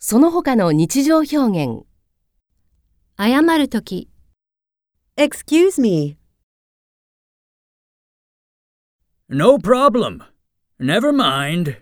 その他の日常表現。謝るとき、Excuse me. No problem. Never mind.